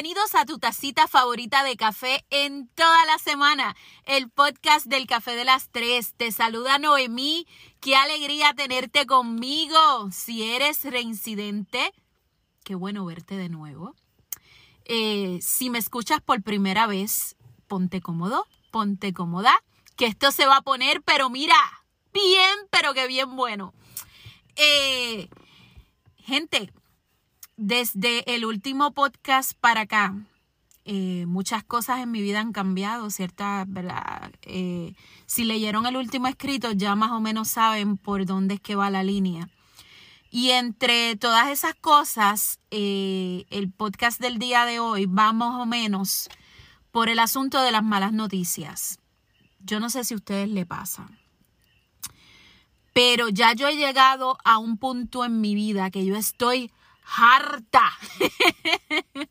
Bienvenidos a tu tacita favorita de café en toda la semana, el podcast del Café de las Tres. Te saluda Noemí, qué alegría tenerte conmigo. Si eres reincidente, qué bueno verte de nuevo. Eh, si me escuchas por primera vez, ponte cómodo, ponte cómoda, que esto se va a poner, pero mira, bien, pero que bien bueno. Eh, gente, desde el último podcast para acá, eh, muchas cosas en mi vida han cambiado, ¿cierta? ¿verdad? Eh, si leyeron el último escrito, ya más o menos saben por dónde es que va la línea. Y entre todas esas cosas, eh, el podcast del día de hoy va más o menos por el asunto de las malas noticias. Yo no sé si a ustedes le pasa. Pero ya yo he llegado a un punto en mi vida que yo estoy harta.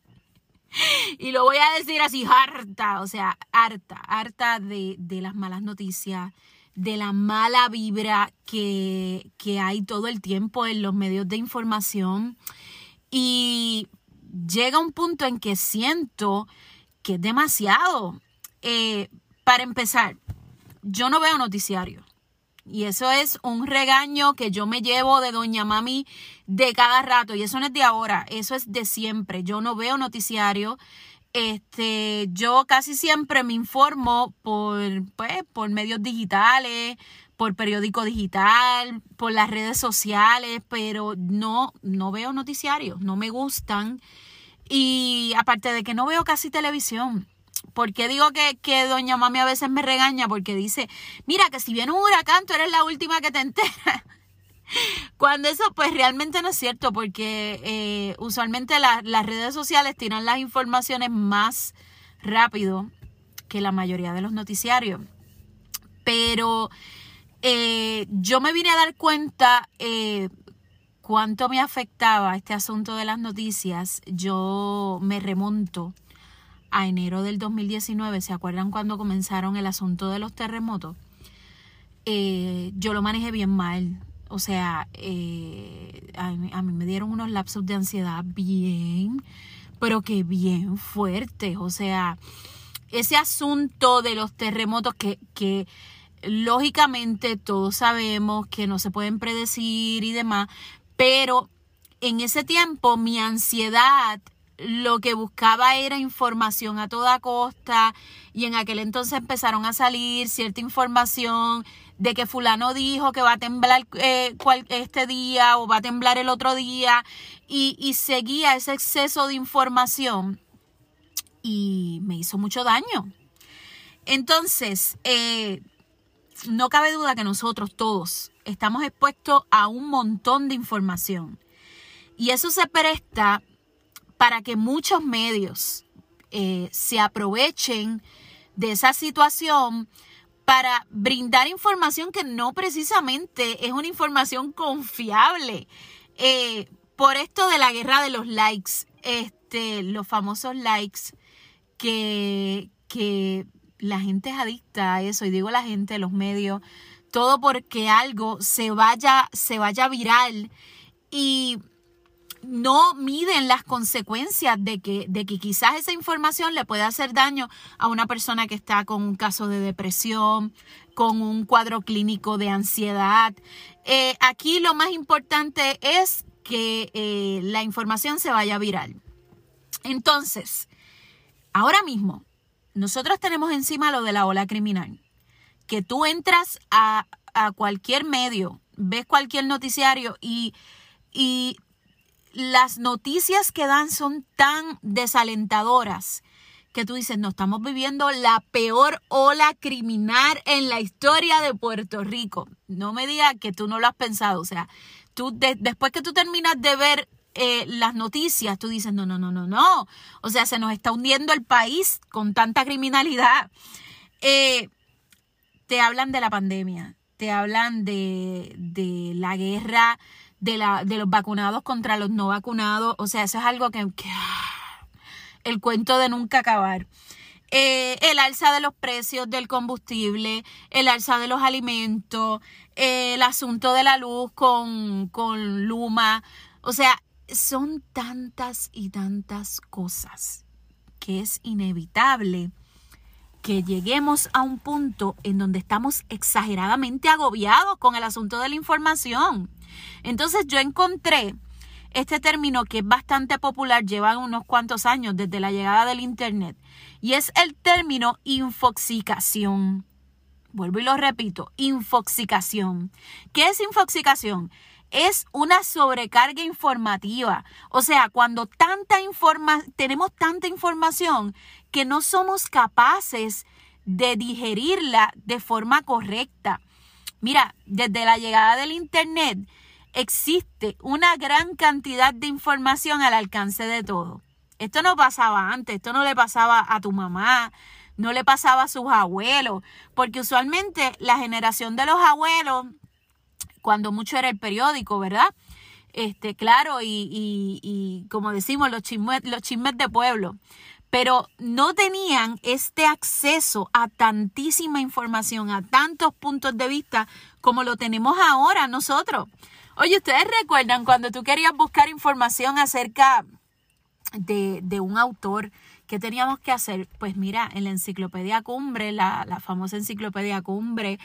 y lo voy a decir así, harta, o sea, harta, harta de, de las malas noticias, de la mala vibra que, que hay todo el tiempo en los medios de información. Y llega un punto en que siento que es demasiado. Eh, para empezar, yo no veo noticiarios. Y eso es un regaño que yo me llevo de Doña Mami de cada rato. Y eso no es de ahora, eso es de siempre. Yo no veo noticiario. Este, yo casi siempre me informo por, pues, por medios digitales, por periódico digital, por las redes sociales, pero no, no veo noticiarios, no me gustan. Y aparte de que no veo casi televisión. ¿Por qué digo que, que doña mami a veces me regaña? Porque dice, mira que si viene un huracán, tú eres la última que te enteras. Cuando eso pues realmente no es cierto, porque eh, usualmente las redes sociales tiran las informaciones más rápido que la mayoría de los noticiarios. Pero eh, yo me vine a dar cuenta eh, cuánto me afectaba este asunto de las noticias. Yo me remonto a enero del 2019, ¿se acuerdan cuando comenzaron el asunto de los terremotos? Eh, yo lo manejé bien mal. O sea, eh, a, mí, me dieron unos lapsos de ansiedad bien, pero que bien fuertes. O sea, ese asunto de los terremotos que, que lógicamente todos sabemos que no se pueden predecir y demás, pero en ese tiempo mi ansiedad lo que buscaba era información a toda costa y en aquel entonces empezaron a salir cierta información de que fulano dijo que va a temblar eh, este día o va a temblar el otro día y, seguía ese exceso de información y me hizo mucho daño. Entonces, eh, no cabe duda que nosotros todos estamos expuestos a un montón de información y eso se presta para que muchos medios eh, se aprovechen de esa situación para brindar información que no precisamente es una información confiable. Eh, por esto de la guerra de los likes, este, los famosos likes que, que la gente es adicta a eso, y digo la gente, los medios, todo porque algo se vaya, se vaya viral y no miden las consecuencias de que, de que quizás esa información le puede hacer daño a una persona que está con un caso de depresión, con un cuadro clínico de ansiedad. Eh, aquí lo más importante es que eh, la información se vaya viral. Entonces, ahora mismo, nosotros tenemos encima lo de la ola criminal, que tú entras a, a cualquier medio, ves cualquier noticiario y, y las noticias que dan son tan desalentadoras que tú dices, no, estamos viviendo la peor ola criminal en la historia de Puerto Rico. No me digas que tú no lo has pensado. O sea, tú después que tú terminas de ver eh, las noticias, tú dices, no, no, no, no, no. O sea, se nos está hundiendo el país con tanta criminalidad. Eh, te hablan de la pandemia, te hablan de, de la guerra de, la, de los vacunados contra los no vacunados. O sea, eso es algo que, ah, el cuento de nunca acabar. Eh, el alza de los precios del combustible, el alza de los alimentos, el asunto de la luz con, con Luma. O sea, son tantas y tantas cosas que es inevitable que lleguemos a un punto en donde estamos exageradamente agobiados con el asunto de la información. Entonces yo encontré este término que es bastante popular, lleva unos cuantos años desde la llegada del Internet, y es el término infoxicación. Vuelvo y lo repito, infoxicación. ¿Qué es infoxicación? Es una sobrecarga informativa. O sea, cuando tanta informa tenemos tanta información que no somos capaces de digerirla de forma correcta. Mira, desde la llegada del Internet existe una gran cantidad de información al alcance de todo. Esto no pasaba antes, esto no le pasaba a tu mamá, no le pasaba a sus abuelos, porque usualmente la generación de los abuelos, cuando mucho era el periódico, ¿verdad? Este, claro, y, como decimos, los chismes, los de pueblo pero no tenían este acceso a tantísima información, a tantos puntos de vista como lo tenemos ahora nosotros. Oye, ¿ustedes recuerdan cuando tú querías buscar información acerca de un autor? ¿Qué teníamos que hacer? Pues mira, en la enciclopedia cumbre, la, la famosa enciclopedia cumbre,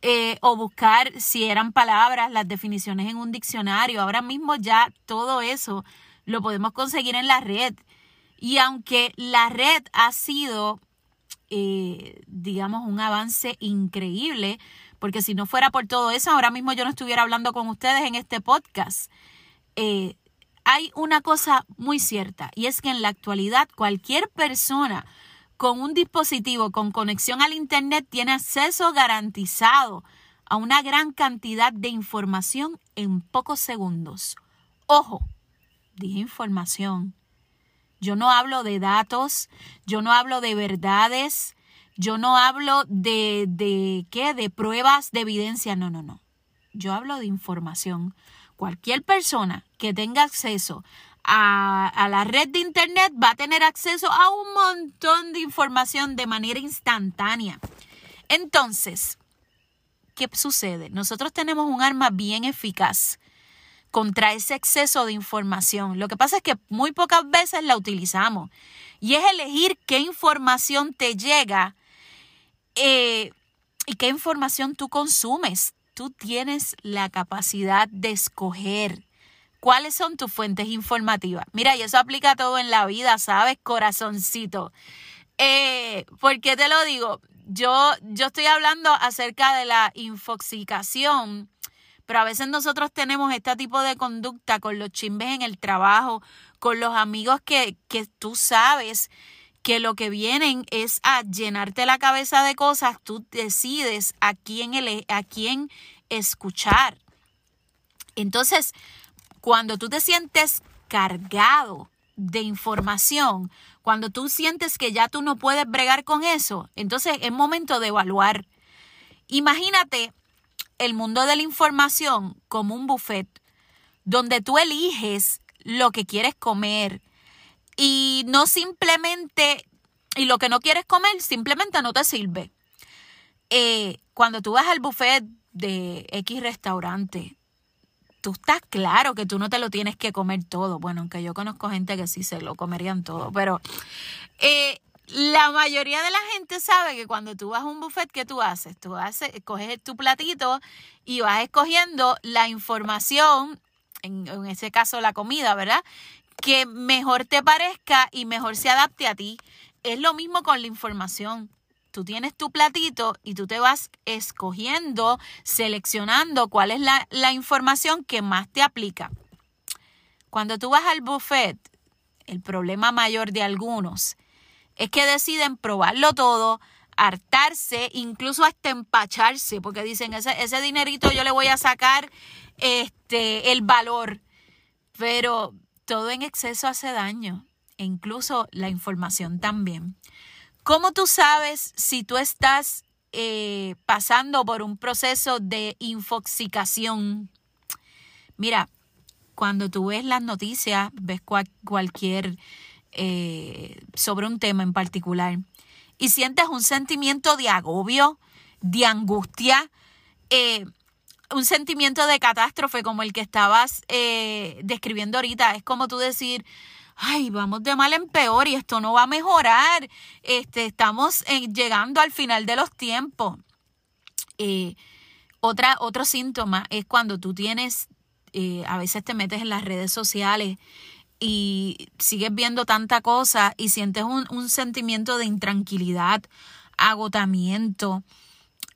eh, o buscar si eran palabras, las definiciones en un diccionario. Ahora mismo ya todo eso lo podemos conseguir en la red. Y aunque la red ha sido, eh, digamos, un avance increíble, porque si no fuera por todo eso, ahora mismo yo no estuviera hablando con ustedes en este podcast. Eh, hay una cosa muy cierta y es que en la actualidad cualquier persona con un dispositivo con conexión al Internet tiene acceso garantizado a una gran cantidad de información en pocos segundos. Ojo, dije información. Yo no hablo de datos, yo no hablo de verdades, yo no hablo de, de qué, de pruebas, de evidencia, no, no, no. Yo hablo de información. Cualquier persona que tenga acceso a, a, la red de Internet va a tener acceso a un montón de información de manera instantánea. Entonces, ¿qué sucede? Nosotros tenemos un arma bien eficaz contra ese exceso de información. Lo que pasa es que muy pocas veces la utilizamos y es elegir qué información te llega eh, y qué información tú consumes. Tú tienes la capacidad de escoger cuáles son tus fuentes informativas. Mira, y eso aplica todo en la vida, ¿sabes? Corazoncito. Eh, ¿Por qué te lo digo? Yo, yo estoy hablando acerca de la infoxicación pero a veces nosotros tenemos este tipo de conducta con los chimbes en el trabajo, con los amigos que, que tú sabes que lo que vienen es a llenarte la cabeza de cosas, tú decides a quién, a quién escuchar. Entonces, cuando tú te sientes cargado de información, cuando tú sientes que ya tú no puedes bregar con eso, entonces es momento de evaluar. Imagínate el mundo de la información como un buffet donde tú eliges lo que quieres comer y no simplemente, y lo que no quieres comer simplemente no te sirve. Eh, cuando tú vas al buffet de X restaurante, tú estás claro que tú no te lo tienes que comer todo. Bueno, aunque yo conozco gente que sí se lo comerían todo, pero eh, la mayoría de la gente sabe que cuando tú vas a un buffet, ¿qué tú haces? Tú haces, coges tu platito y vas escogiendo la información, en, en ese caso la comida, ¿verdad? Que mejor te parezca y mejor se adapte a ti. Es lo mismo con la información. Tú tienes tu platito y tú te vas escogiendo, seleccionando cuál es la, la información que más te aplica. Cuando tú vas al buffet, el problema mayor de algunos es que deciden probarlo todo, hartarse, incluso hasta empacharse, porque dicen, ese, ese dinerito yo le voy a sacar este, el valor. Pero todo en exceso hace daño, e incluso la información también. ¿Cómo tú sabes si tú estás eh, pasando por un proceso de infoxicación? Mira, cuando tú ves las noticias, ves cualquier eh, sobre un tema en particular y sientes un sentimiento de agobio, de angustia, eh, un sentimiento de catástrofe como el que estabas eh, describiendo ahorita, es como tú decir, ay, vamos de mal en peor y esto no va a mejorar. Este, estamos llegando al final de los tiempos. Eh, otra, otro síntoma es cuando tú tienes, eh, a veces te metes en las redes sociales y sigues viendo tanta cosa y sientes un sentimiento de intranquilidad, agotamiento,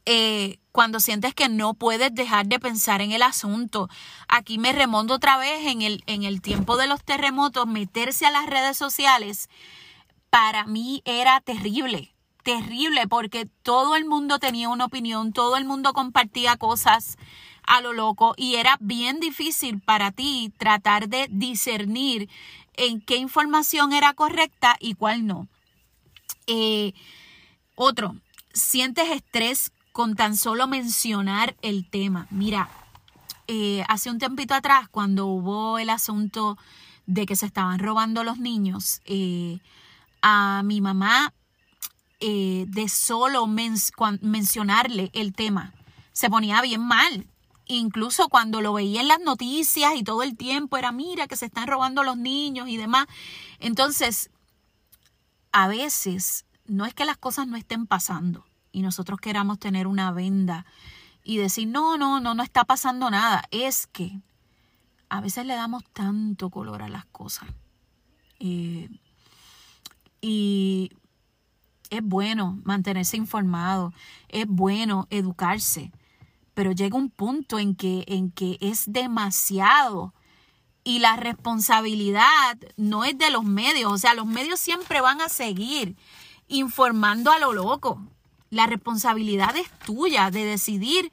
eh, cuando sientes que no puedes dejar de pensar en el asunto. Aquí me remonto otra vez en el, en el tiempo de los terremotos, meterse a las redes sociales, para mí era terrible, terrible, porque todo el mundo tenía una opinión, todo el mundo compartía cosas a lo loco y era bien difícil para ti tratar de discernir en qué información era correcta y cuál no. Eh, otro, sientes estrés con tan solo mencionar el tema. Mira, eh, hace un tiempito atrás, cuando hubo el asunto de que se estaban robando los niños, eh, a mi mamá, eh, de solo mencionarle el tema, se ponía bien mal. Incluso cuando lo veía en las noticias y todo el tiempo era, mira, que se están robando los niños y demás. Entonces, a veces no es que las cosas no estén pasando, y nosotros queramos tener una venda y decir, no, no, no, no está pasando nada. Es que a veces le damos tanto color a las cosas. Eh, y es bueno mantenerse informado, es bueno educarse, pero llega un punto en que, en que es demasiado y la responsabilidad no es de los medios, o sea, los medios siempre van a seguir informando a lo loco. La responsabilidad es tuya de decidir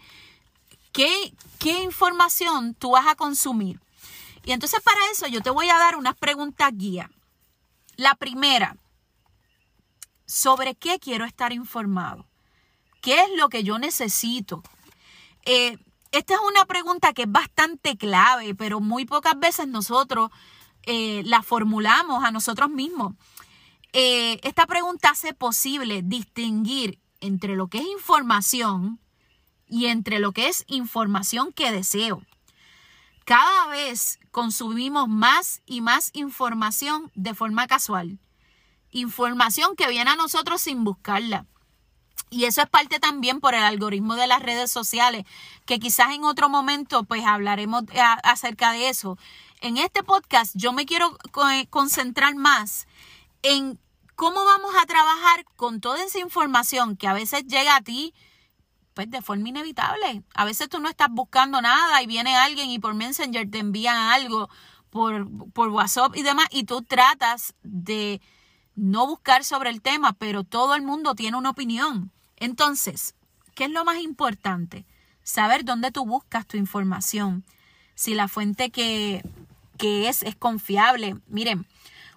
qué, qué información tú vas a consumir. Y entonces para eso yo te voy a dar unas preguntas guía. La primera, ¿sobre qué quiero estar informado? ¿Qué es lo que yo necesito? Eh, esta es una pregunta que es bastante clave, pero muy pocas veces nosotros eh, la formulamos a nosotros mismos. Eh, esta pregunta hace posible distinguir entre lo que es información y entre lo que es información que deseo. Cada vez consumimos más y más información de forma casual. Información que viene a nosotros sin buscarla. Y eso es parte también por el algoritmo de las redes sociales, que quizás en otro momento pues hablaremos acerca de eso. En este podcast yo me quiero concentrar más en ¿Cómo vamos a trabajar con toda esa información que a veces llega a ti? Pues de forma inevitable. A veces tú no estás buscando nada y viene alguien y por Messenger te envían algo por, por WhatsApp y demás y tú tratas de no buscar sobre el tema, pero todo el mundo tiene una opinión. Entonces, ¿qué es lo más importante? Saber dónde tú buscas tu información. Si la fuente que, que es es confiable. Miren,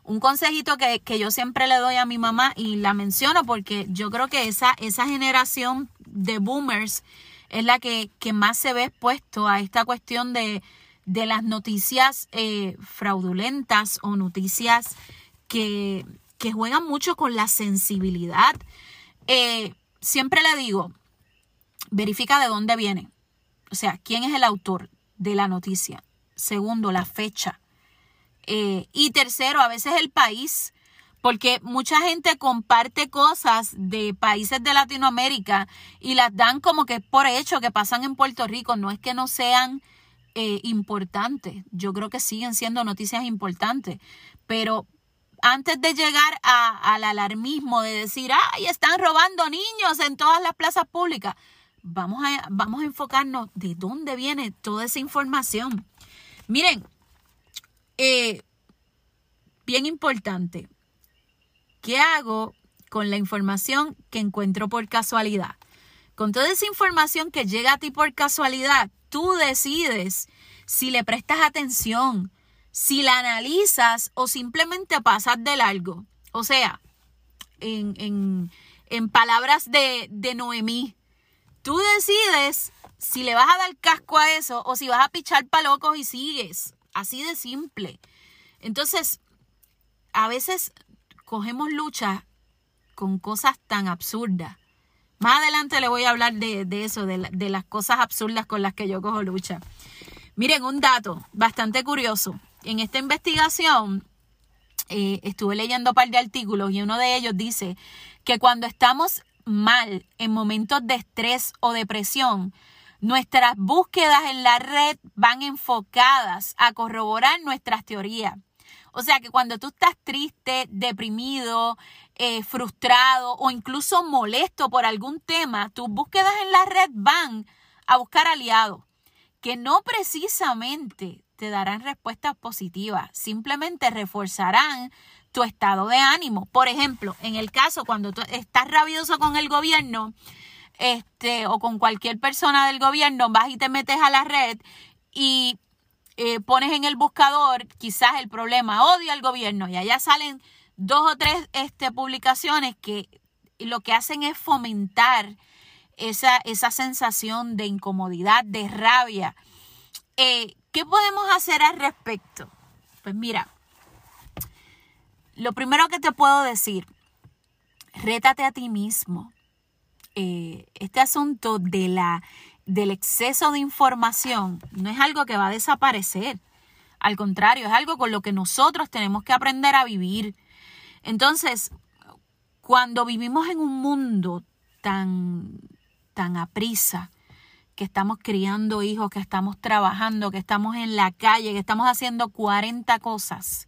un consejito que, yo siempre le doy a mi mamá y la menciono porque yo creo que esa, esa generación de boomers es la que, más se ve expuesto a esta cuestión de, las noticias eh, fraudulentas o noticias que, juegan mucho con la sensibilidad. Eh, siempre le digo, verifica de dónde viene. O sea, quién es el autor de la noticia. Segundo, la fecha. Eh, y tercero, a veces el país, porque mucha gente comparte cosas de países de Latinoamérica y las dan como que por hecho que pasan en Puerto Rico. No es que no sean eh, importantes, yo creo que siguen siendo noticias importantes, pero antes de llegar al alarmismo de decir, ay, están robando niños en todas las plazas públicas, vamos a, vamos a enfocarnos de dónde viene toda esa información. Miren, eh, bien importante, ¿qué hago con la información que encuentro por casualidad? Con toda esa información que llega a ti por casualidad, tú decides si le prestas atención, si la analizas o simplemente pasas de largo. O sea, en, palabras de, de Noemí, tú decides si le vas a dar casco a eso o si vas a pichar palocos y sigues. Así de simple. Entonces, a veces cogemos lucha con cosas tan absurdas. Más adelante le voy a hablar de, eso, de, de, las cosas absurdas con las que yo cojo lucha. Miren, un dato bastante curioso. En esta investigación eh, estuve leyendo un par de artículos y uno de ellos dice que cuando estamos mal en momentos de estrés o depresión, nuestras búsquedas en la red van enfocadas a corroborar nuestras teorías. O sea que cuando tú estás triste, deprimido, eh, frustrado o incluso molesto por algún tema, tus búsquedas en la red van a buscar aliados que no precisamente te darán respuestas positivas, simplemente reforzarán tu estado de ánimo. Por ejemplo, en el caso cuando tú estás rabioso con el gobierno, este, o con cualquier persona del gobierno, vas y te metes a la red y eh, pones en el buscador quizás el problema odio al gobierno y allá salen dos o tres este, publicaciones que lo que hacen es fomentar esa, esa sensación de incomodidad, de rabia. Eh, ¿Qué podemos hacer al respecto? Pues mira, lo primero que te puedo decir, rétate a ti mismo. Eh, este asunto de la, del exceso de información no es algo que va a desaparecer. Al contrario, es algo con lo que nosotros tenemos que aprender a vivir. Entonces, cuando vivimos en un mundo tan, tan aprisa, que estamos criando hijos, que estamos trabajando, que estamos en la calle, que estamos haciendo 40 cosas,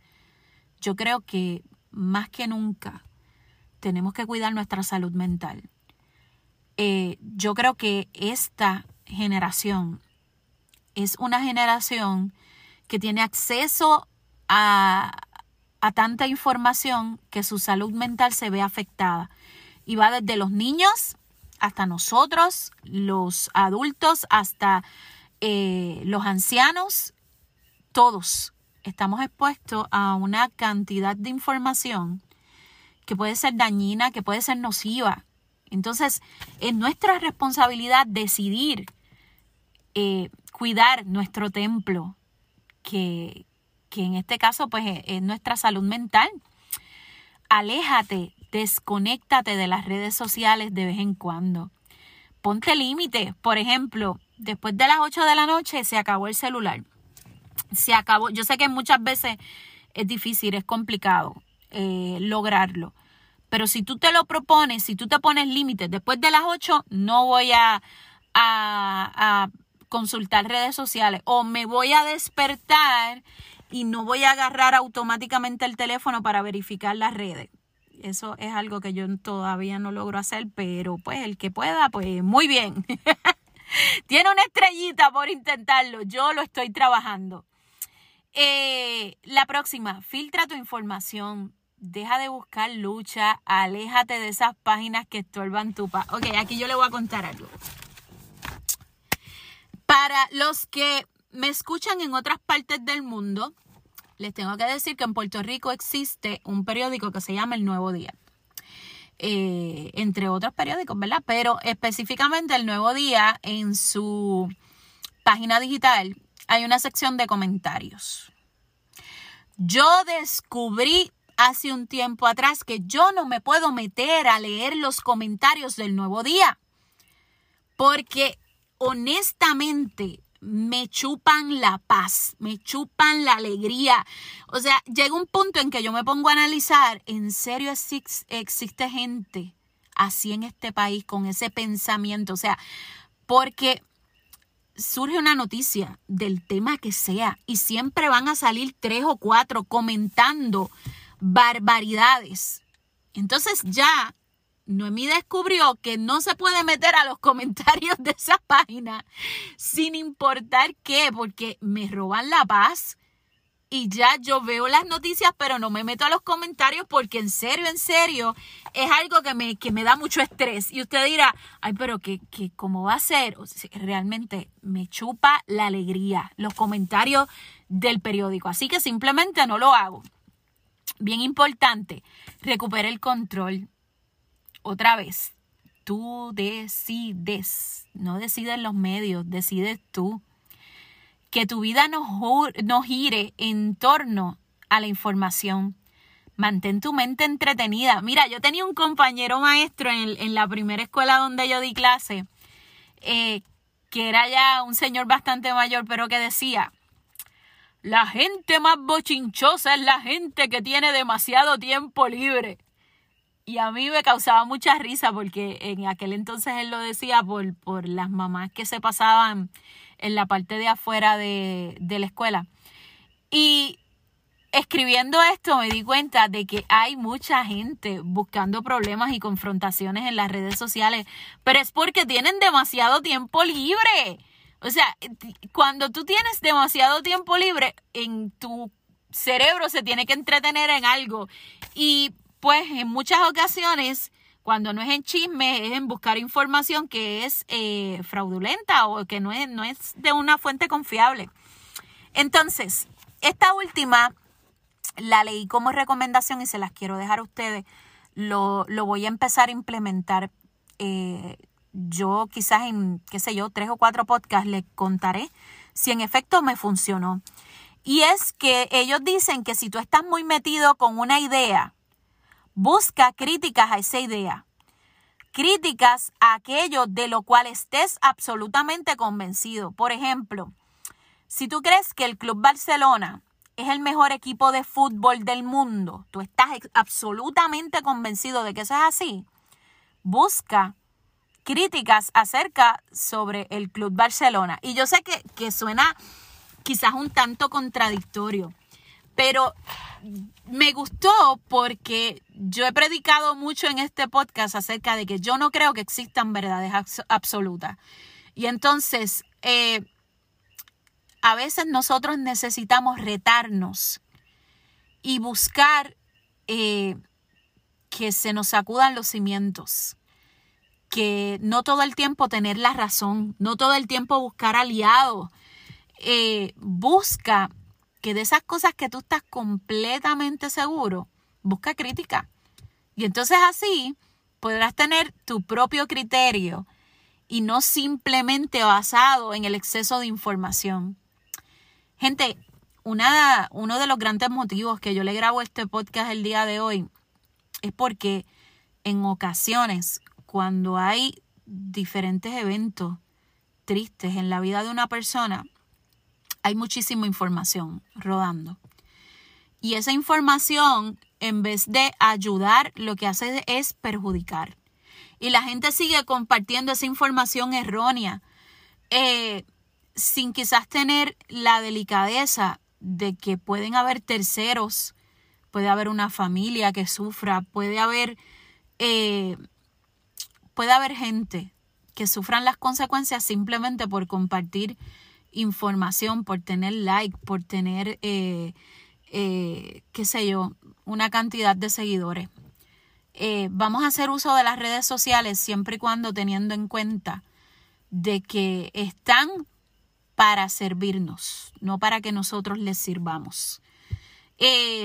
yo creo que más que nunca tenemos que cuidar nuestra salud mental. Eh, yo creo que esta generación es una generación que tiene acceso a, tanta información que su salud mental se ve afectada. Y va desde los niños hasta nosotros, los adultos, hasta eh, los ancianos, todos estamos expuestos a una cantidad de información que puede ser dañina, que puede ser nociva, entonces, es nuestra responsabilidad decidir eh, cuidar nuestro templo, que, en este caso pues es, nuestra salud mental. Aléjate, desconéctate de las redes sociales de vez en cuando. Ponte límite. Por ejemplo, después de las 8 de la noche se acabó el celular. Se acabó. Yo sé que muchas veces es difícil, es complicado eh, lograrlo. Pero si tú te lo propones, si tú te pones límites, después de las 8 no voy a, a, consultar redes sociales o me voy a despertar y no voy a agarrar automáticamente el teléfono para verificar las redes. Eso es algo que yo todavía no logro hacer, pero pues el que pueda, pues muy bien. Tiene una estrellita por intentarlo. Yo lo estoy trabajando. Eh, la próxima, filtra tu información deja de buscar lucha, aléjate de esas páginas que estorban tu paz. Ok, aquí yo le voy a contar algo. Para los que me escuchan en otras partes del mundo, les tengo que decir que en Puerto Rico existe un periódico que se llama El Nuevo Día. Eh, entre otros periódicos, ¿verdad? Pero específicamente El Nuevo Día en su página digital hay una sección de comentarios. Yo descubrí hace un tiempo atrás que yo no me puedo meter a leer los comentarios del nuevo día. Porque honestamente me chupan la paz, me chupan la alegría. O sea, llega un punto en que yo me pongo a analizar, ¿en serio existe gente así en este país con ese pensamiento? O sea, porque surge una noticia del tema que sea y siempre van a salir tres o cuatro comentando barbaridades. Entonces ya Noemí descubrió que no se puede meter a los comentarios de esa página sin importar qué, porque me roban la paz. Y ya yo veo las noticias, pero no me meto a los comentarios porque en serio, en serio, es algo que me, que me da mucho estrés. Y usted dirá, ay, pero que, que ¿cómo va a ser? realmente me chupa la alegría los comentarios del periódico. Así que simplemente no lo hago. Bien importante, recupera el control. Otra vez, tú decides, no deciden los medios, decides tú. Que tu vida no, no gire en torno a la información. Mantén tu mente entretenida. Mira, yo tenía un compañero maestro en, la primera escuela donde yo di clase, eh, que era ya un señor bastante mayor, pero que decía, la gente más bochinchosa es la gente que tiene demasiado tiempo libre. Y a mí me causaba mucha risa porque en aquel entonces él lo decía por, por las mamás que se pasaban en la parte de afuera de, de la escuela. Y escribiendo esto me di cuenta de que hay mucha gente buscando problemas y confrontaciones en las redes sociales, pero es porque tienen demasiado tiempo libre. O sea, cuando tú tienes demasiado tiempo libre, en tu cerebro se tiene que entretener en algo. Y pues en muchas ocasiones, cuando no es en chisme, es en buscar información que es eh, fraudulenta o que no es, no es de una fuente confiable. Entonces, esta última la leí como recomendación y se las quiero dejar a ustedes. Lo, lo voy a empezar a implementar. Eh, yo quizás en, qué sé yo, tres o cuatro podcasts les contaré si en efecto me funcionó. Y es que ellos dicen que si tú estás muy metido con una idea, busca críticas a esa idea. Críticas a aquello de lo cual estés absolutamente convencido. Por ejemplo, si tú crees que el Club Barcelona es el mejor equipo de fútbol del mundo, tú estás absolutamente convencido de que eso es así, busca críticas acerca sobre el Club Barcelona. Y yo sé que, que suena quizás un tanto contradictorio, pero me gustó porque yo he predicado mucho en este podcast acerca de que yo no creo que existan verdades absolutas. Y entonces, eh, a veces nosotros necesitamos retarnos y buscar eh, que se nos sacudan los cimientos que no todo el tiempo tener la razón, no todo el tiempo buscar aliados. Eh, busca que de esas cosas que tú estás completamente seguro, busca crítica. Y entonces así podrás tener tu propio criterio y no simplemente basado en el exceso de información. Gente, una, uno de los grandes motivos que yo le grabo este podcast el día de hoy es porque en ocasiones cuando hay diferentes eventos tristes en la vida de una persona, hay muchísima información rodando. Y esa información, en vez de ayudar, lo que hace es perjudicar. Y la gente sigue compartiendo esa información errónea, eh, sin quizás tener la delicadeza de que pueden haber terceros, puede haber una familia que sufra, puede haber eh, puede haber gente que sufran las consecuencias simplemente por compartir información, por tener like, por tener, eh, eh, qué sé yo, una cantidad de seguidores. Eh, vamos a hacer uso de las redes sociales siempre y cuando teniendo en cuenta de que están para servirnos, no para que nosotros les sirvamos.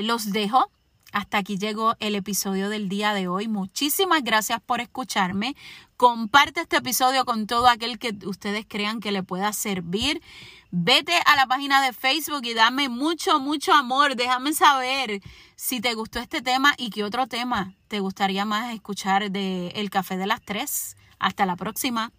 los dejo hasta aquí llegó el episodio del día de hoy. Muchísimas gracias por escucharme. Comparte este episodio con todo aquel que ustedes crean que le pueda servir. Vete a la página de Facebook y dame mucho, mucho amor. Déjame saber si te gustó este tema y qué otro tema te gustaría más escuchar de El Café de las Tres. Hasta la próxima.